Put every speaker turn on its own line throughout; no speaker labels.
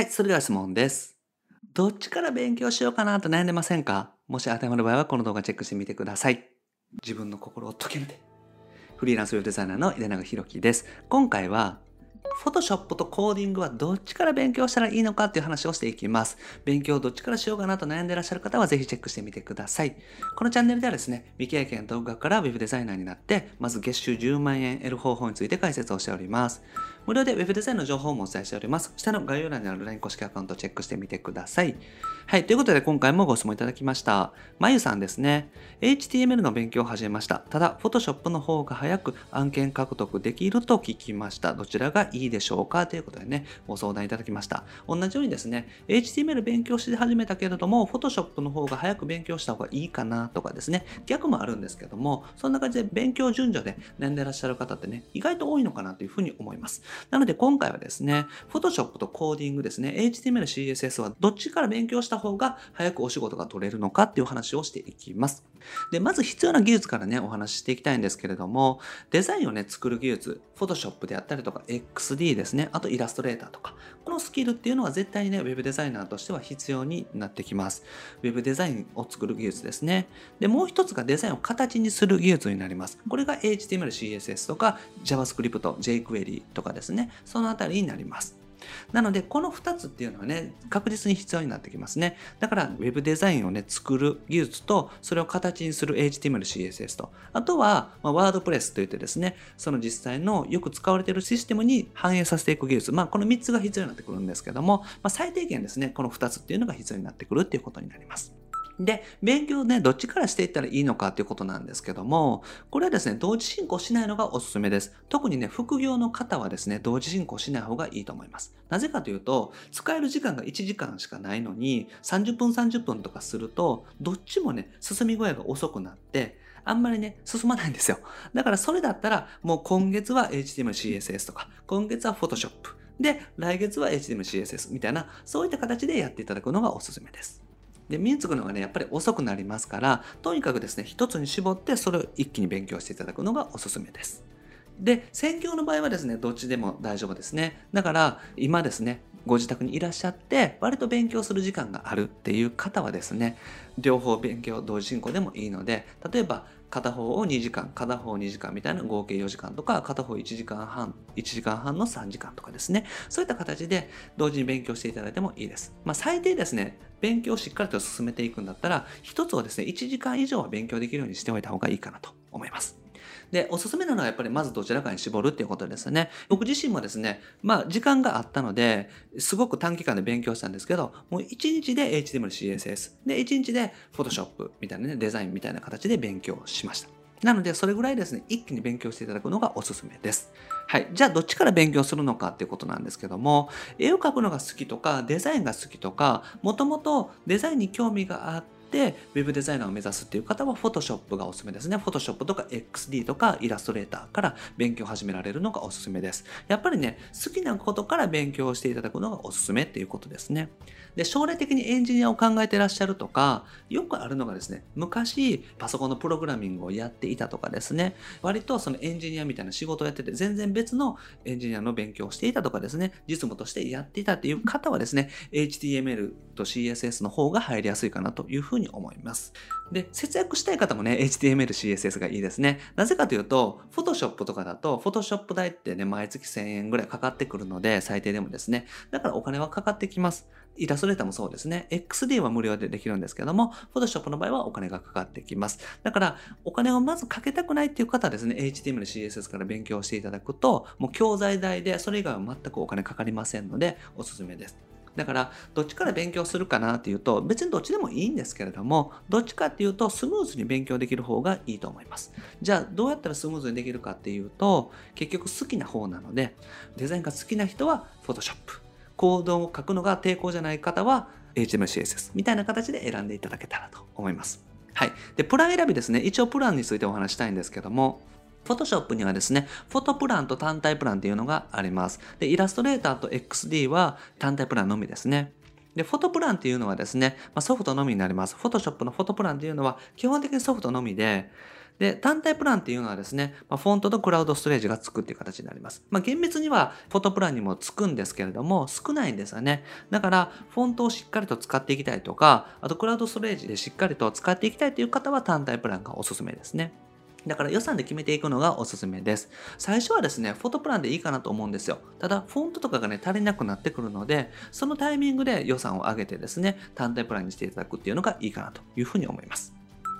はい、それでは質問です。どっちから勉強しようかなと悩んでませんか？もし当てはまる場合はこの動画チェックしてみてください。自分の心を解けるて。フリーランスウェブデザイナーの井出永弘樹です。今回は、フォトショップとコーディングはどっちから勉強したらいいのかっていう話をしていきます。勉強をどっちからしようかなと悩んでいらっしゃる方はぜひチェックしてみてください。このチャンネルではですね、未経験独学から Web デザイナーになって、まず月収10万円得る方法について解説をしております。無料で Web デザインの情報もお伝えしております。下の概要欄にある LINE 公式アカウントをチェックしてみてください。はい。ということで今回もご質問いただきました。まゆさんですね。HTML の勉強を始めました。ただ、Photoshop の方が早く案件獲得できると聞きました。どちらがいいでしょうか？ということでね、ご相談いただきました。同じようにですね、HTML 勉強し始めたけれども、Photoshop の方が早く勉強した方がいいかなとかですね、逆もあるんですけども、そんな感じで勉強順序で悩んでらっしゃる方ってね、意外と多いのかなというふうに思います。なので今回はですね、Photoshop とコーディングですね、HTML、CSS はどっちから勉強した方が早くお仕事が取れるのかっていう話をしていきます。で、まず必要な技術からね、お話ししていきたいんですけれども、デザインをね、作る技術、Photoshop であったりとか、XD ですね、あとイラストレーターとか、このスキルっていうのは絶対にね、Web デザイナーとしては必要になってきます。Web デザインを作る技術ですね。で、もう一つがデザインを形にする技術になります。これが HTML、CSS とか JavaScript、jQuery とかですね、そのあたりになります。なので、この2つっていうのはね、確実に必要になってきますね。だから、ウェブデザインをね、作る技術と、それを形にする HTML、CSS と、あとは、まあ、ワードプレスといってですね、その実際のよく使われているシステムに反映させていく技術、まあ、この3つが必要になってくるんですけども、まあ、最低限ですね、この2つっていうのが必要になってくるっていうことになります。で、勉強ね、どっちからしていったらいいのかっていうことなんですけども、これはですね、同時進行しないのがおすすめです。特にね、副業の方はですね、同時進行しない方がいいと思います。なぜかというと、使える時間が1時間しかないのに、30分30分とかすると、どっちもね、進み具合が遅くなって、あんまりね、進まないんですよ。だからそれだったら、もう今月は HTML、CSS とか、今月は Photoshop。で、来月は HTML、CSS みたいな、そういった形でやっていただくのがおすすめです。で、身につくのがね、やっぱり遅くなりますから、とにかくですね、一つに絞って、それを一気に勉強していただくのがおすすめです。で、専業の場合はですね、どっちでも大丈夫ですね。だから、今ですね、ご自宅にいらっしゃって、割と勉強する時間があるっていう方はですね、両方勉強同時進行でもいいので、例えば、片方を2時間、片方2時間みたいな合計4時間とか、片方1時間半、1時間半の3時間とかですね。そういった形で同時に勉強していただいてもいいです。まあ最低ですね、勉強をしっかりと進めていくんだったら、一つをですね、1時間以上は勉強できるようにしておいた方がいいかなと思います。で、おすすめなのはやっぱりまずどちらかに絞るっていうことですね。僕自身もですね、まあ時間があったので、すごく短期間で勉強したんですけど、もう1日で HTML、CSS、で1日で Photoshop みたいなね、デザインみたいな形で勉強しました。なので、それぐらいですね、一気に勉強していただくのがおすすめです。はい。じゃあ、どっちから勉強するのかっていうことなんですけども、絵を描くのが好きとか、デザインが好きとか、もともとデザインに興味があって、ウェブデザイナーを目指すっていう方は、Photoshop がおすすめですね。Photoshop とか XD とかイラストレーターから勉強を始められるのがおすすめです。やっぱりね、好きなことから勉強していただくのがおすすめっていうことですね。で、将来的にエンジニアを考えてらっしゃるとか、よくあるのがですね、昔パソコンのプログラミングをやっていたとかですね、割とそのエンジニアみたいな仕事をやってて、全然別のエンジニアの勉強をしていたとかですね、実務としてやっていたっていう方はですね、HTML と CSS の方が入りやすいかなというふうにに思います。で、節約したい方もね、HTML、CSS がいいですね。なぜかというと、Photoshop とかだと、Photoshop 代ってね、毎月1000円ぐらいかかってくるので、最低でもですね。だからお金はかかってきます。イラストレーターもそうですね。XD は無料でできるんですけども、Photoshop の場合はお金がかかってきます。だから、お金をまずかけたくないっていう方はですね、HTML、CSS から勉強していただくと、もう教材代で、それ以外は全くお金かかりませんので、おすすめです。だから、どっちから勉強するかなっていうと、別にどっちでもいいんですけれども、どっちかっていうと、スムーズに勉強できる方がいいと思います。じゃあ、どうやったらスムーズにできるかっていうと、結局好きな方なので、デザインが好きな人は Photoshop。コードを書くのが抵抗じゃない方は HMCSS みたいな形で選んでいただけたらと思います。はい。で、プラン選びですね。一応プランについてお話したいんですけども、Photoshop にはですね、フォトプランと単体プランっていうのがあります。で、イラストレーターと XD は単体プランのみですね。で、フォトプランっていうのはですね、まあ、ソフトのみになります。Photoshop のフォトプランっていうのは基本的にソフトのみで、で、単体プランっていうのはですね、まあ、フォントとクラウドストレージがつくっていう形になります。まあ、厳密にはフォトプランにもつくんですけれども、少ないんですよね。だから、フォントをしっかりと使っていきたいとか、あとクラウドストレージでしっかりと使っていきたいという方は単体プランがおすすめですね。だから予算で決めていくのがおすすめです。最初はですね、フォトプランでいいかなと思うんですよ。ただ、フォントとかがね、足りなくなってくるので、そのタイミングで予算を上げてですね、単体プランにしていただくっていうのがいいかなというふうに思います。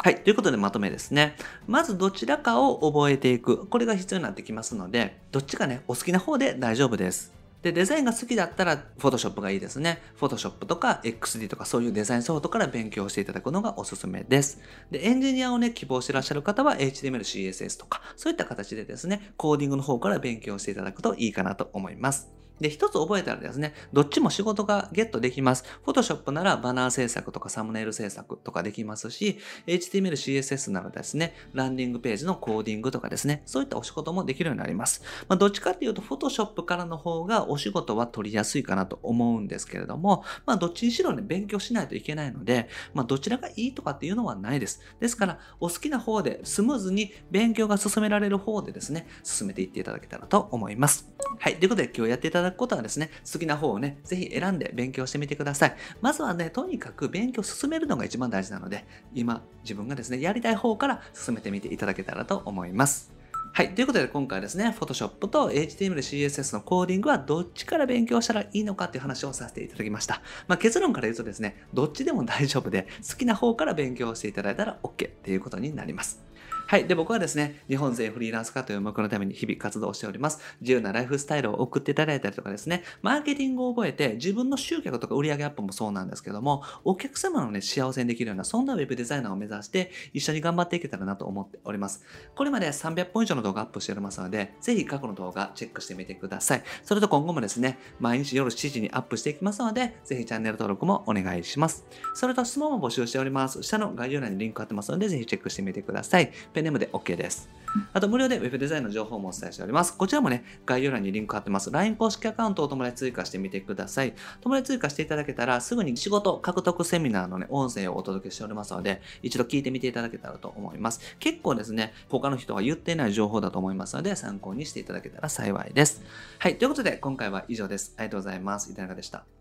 はい。ということでまとめですね。まずどちらかを覚えていく。これが必要になってきますので、どっちかね、お好きな方で大丈夫です。で、デザインが好きだったら、フォトショップがいいですね。Photoshop とか XD とかそういうデザインソフトから勉強していただくのがおすすめです。で、エンジニアをね、希望してらっしゃる方は HTML、CSS とか、そういった形でですね、コーディングの方から勉強していただくといいかなと思います。で、一つ覚えたらですね、どっちも仕事がゲットできます。Photoshop ならバナー制作とかサムネイル制作とかできますし、HTML、CSS ならですね、ランディングページのコーディングとかですね、そういったお仕事もできるようになります。まあ、どっちかっていうと、Photoshop からの方がお仕事は取りやすいかなと思うんですけれども、まあ、どっちにしろね、勉強しないといけないので、まあ、どちらがいいとかっていうのはないです。ですから、お好きな方でスムーズに勉強が進められる方でですね、進めていっていただけたらと思います。はい。ということで、今日やっていただくことはですね、好きな方をね、ぜひ選んで勉強してみてください。まずはね、とにかく勉強進めるのが一番大事なので、今、自分がですね、やりたい方から進めてみていただけたらと思います。はい。ということで今回はですね、Photoshop と HTML、CSS のコーディングはどっちから勉強したらいいのかっていう話をさせていただきました。まあ、結論から言うとですね、どっちでも大丈夫で、好きな方から勉強していただいたら OK っていうことになります。はい。で、僕はですね、日本全フリーランス化という目のために日々活動しております。自由なライフスタイルを送っていただいたりとかですね、マーケティングを覚えて自分の集客とか売上アップもそうなんですけども、お客様のね、幸せにできるような、そんなウェブデザイナーを目指して一緒に頑張っていけたらなと思っております。これまで300本以上の動画アップしておりますので、ぜひ過去の動画チェックしてみてください。それと今後もですね、毎日夜7時にアップしていきますので、ぜひチャンネル登録もお願いします。それと質問も募集しております。下の概要欄にリンク貼ってますので、ぜひチェックしてみてください。ペンネームで OK です。あと無料で Web デザインの情報もお伝えしております。こちらもね、概要欄にリンク貼ってます。LINE 公式アカウントを友達追加してみてください。友達追加していただけたら、すぐに仕事獲得セミナーのね、音声をお届けしておりますので、一度聞いてみていただけたらと思います。結構ですね、他の人が言っていない情報だと思いますので、参考にしていただけたら幸いです。はい、ということで今回は以上です。ありがとうございます。いただかでした。